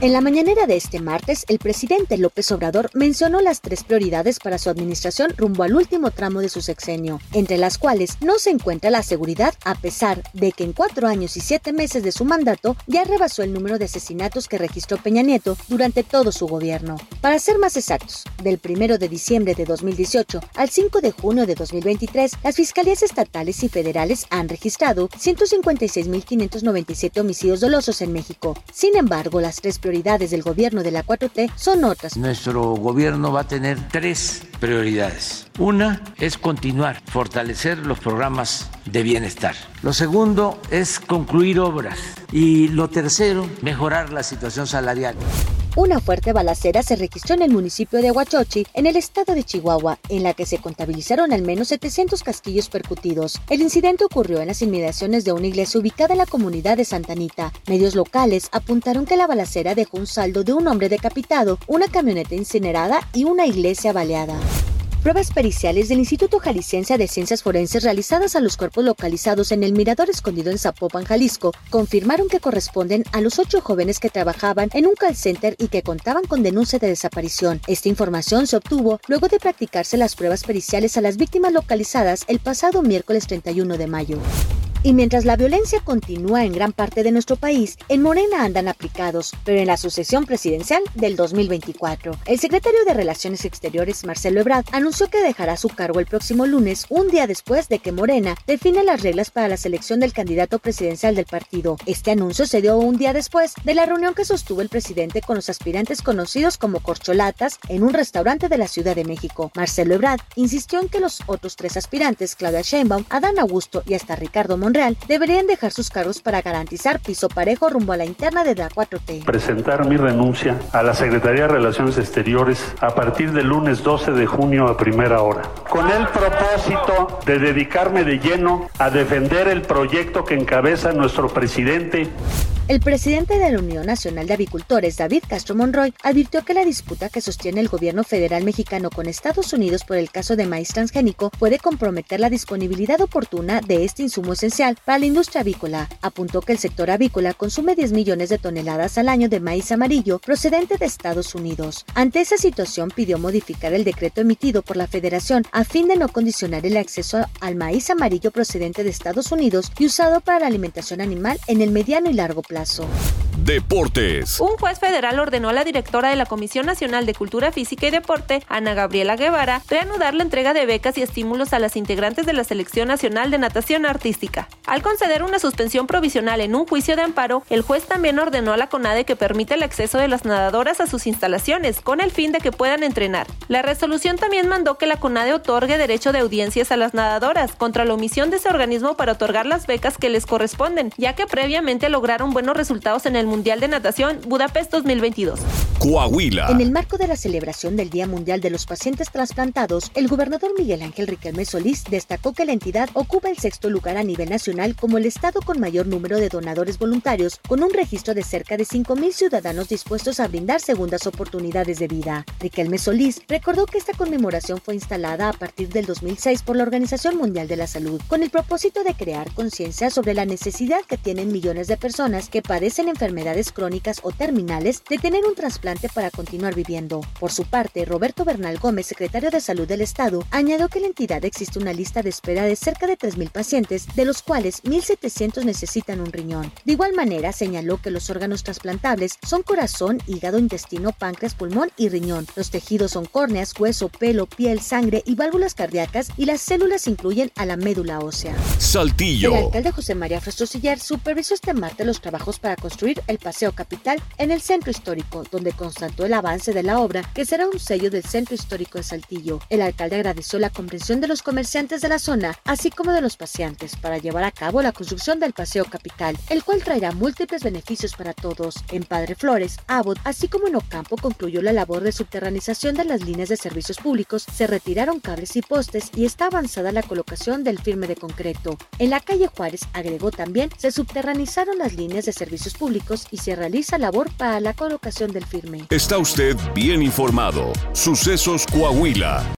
En la mañanera de este martes, el presidente López Obrador mencionó las tres prioridades para su administración rumbo al último tramo de su sexenio, entre las cuales no se encuentra la seguridad, a pesar de que en cuatro años y siete meses de su mandato ya rebasó el número de asesinatos que registró Peña Nieto durante todo su gobierno. Para ser más exactos, del 1 de diciembre de 2018 al 5 de junio de 2023, las fiscalías estatales y federales han registrado 156.597 homicidios dolosos en México. Sin embargo, las tres prioridades del gobierno de la 4T son otras. Nuestro gobierno va a tener tres prioridades. Una es continuar, fortalecer los programas de bienestar. Lo segundo es concluir obras. Y lo tercero, mejorar la situación salarial. Una fuerte balacera se registró en el municipio de Huachochi, en el estado de Chihuahua, en la que se contabilizaron al menos 700 casquillos percutidos. El incidente ocurrió en las inmediaciones de una iglesia ubicada en la comunidad de Santa Anita. Medios locales apuntaron que la balacera dejó un saldo de un hombre decapitado, una camioneta incinerada y una iglesia baleada. Pruebas periciales del Instituto Jalisciense de Ciencias Forenses realizadas a los cuerpos localizados en el mirador escondido en Zapopan, Jalisco, confirmaron que corresponden a los ocho jóvenes que trabajaban en un call center y que contaban con denuncia de desaparición. Esta información se obtuvo luego de practicarse las pruebas periciales a las víctimas localizadas el pasado miércoles 31 de mayo. Y mientras la violencia continúa en gran parte de nuestro país, en Morena andan aplicados, pero en la sucesión presidencial del 2024. El secretario de Relaciones Exteriores, Marcelo Ebrard, anunció que dejará su cargo el próximo lunes, un día después de que Morena define las reglas para la selección del candidato presidencial del partido. Este anuncio se dio un día después de la reunión que sostuvo el presidente con los aspirantes conocidos como corcholatas en un restaurante de la Ciudad de México. Marcelo Ebrard insistió en que los otros tres aspirantes, Claudia Sheinbaum, Adán Augusto y hasta Ricardo Monreal, deberían dejar sus cargos para garantizar piso parejo rumbo a la interna de la 4T. Presentar mi renuncia a la Secretaría de Relaciones Exteriores a partir del lunes 12 de junio a primera hora, con el propósito de dedicarme de lleno a defender el proyecto que encabeza nuestro presidente el presidente de la Unión Nacional de Avicultores, David Castro Monroy, advirtió que la disputa que sostiene el gobierno federal mexicano con Estados Unidos por el caso de maíz transgénico puede comprometer la disponibilidad oportuna de este insumo esencial para la industria avícola. Apuntó que el sector avícola consume 10 millones de toneladas al año de maíz amarillo procedente de Estados Unidos. Ante esa situación pidió modificar el decreto emitido por la Federación a fin de no condicionar el acceso al maíz amarillo procedente de Estados Unidos y usado para la alimentación animal en el mediano y largo plazo. Deportes. Un juez federal ordenó a la directora de la Comisión Nacional de Cultura Física y Deporte, Ana Gabriela Guevara, reanudar la entrega de becas y estímulos a las integrantes de la Selección Nacional de Natación Artística. Al conceder una suspensión provisional en un juicio de amparo, el juez también ordenó a la CONADE que permita el acceso de las nadadoras a sus instalaciones, con el fin de que puedan entrenar. La resolución también mandó que la CONADE otorgue derecho de audiencias a las nadadoras contra la omisión de ese organismo para otorgar las becas que les corresponden, ya que previamente lograron buenos resultados en el Mundial de Natación Budapest 2022. Coahuila. En el marco de la celebración del Día Mundial de los Pacientes Trasplantados, el gobernador Miguel Ángel Riquelme Solís destacó que la entidad ocupa el sexto lugar a nivel nacional como el estado con mayor número de donadores voluntarios, con un registro de cerca de 5.000 ciudadanos dispuestos a brindar segundas oportunidades de vida. Riquelme Solís recordó que esta conmemoración fue instalada a partir del 2006 por la Organización Mundial de la Salud, con el propósito de crear conciencia sobre la necesidad que tienen millones de personas que padecen enfermedades crónicas o terminales de tener un trasplante para continuar viviendo. Por su parte, Roberto Bernal Gómez, secretario de Salud del Estado, añadió que en la entidad existe una lista de espera de cerca de 3.000 pacientes, de los cuales 1.700 necesitan un riñón. De igual manera, señaló que los órganos trasplantables son corazón, hígado, intestino, páncreas, pulmón y riñón. Los tejidos son córneas, hueso, pelo, piel, sangre y válvulas cardíacas y las células incluyen a la médula ósea. Saltillo. El alcalde José María Frostosiller supervisó este martes los trabajos para construir el Paseo Capital en el centro histórico, donde constató el avance de la obra, que será un sello del centro histórico de Saltillo. El alcalde agradeció la comprensión de los comerciantes de la zona, así como de los paseantes, para llevar a cabo la construcción del Paseo Capital, el cual traerá múltiples beneficios para todos. En Padre Flores, Abbott, así como en Ocampo, concluyó la labor de subterranización de las líneas de servicios públicos, se retiraron cables y postes y está avanzada la colocación del firme de concreto. En la calle Juárez, agregó también, se subterranizaron las líneas de servicios servicios y se realiza labor para la colocación del firme. Está usted bien informado. Sucesos Coahuila.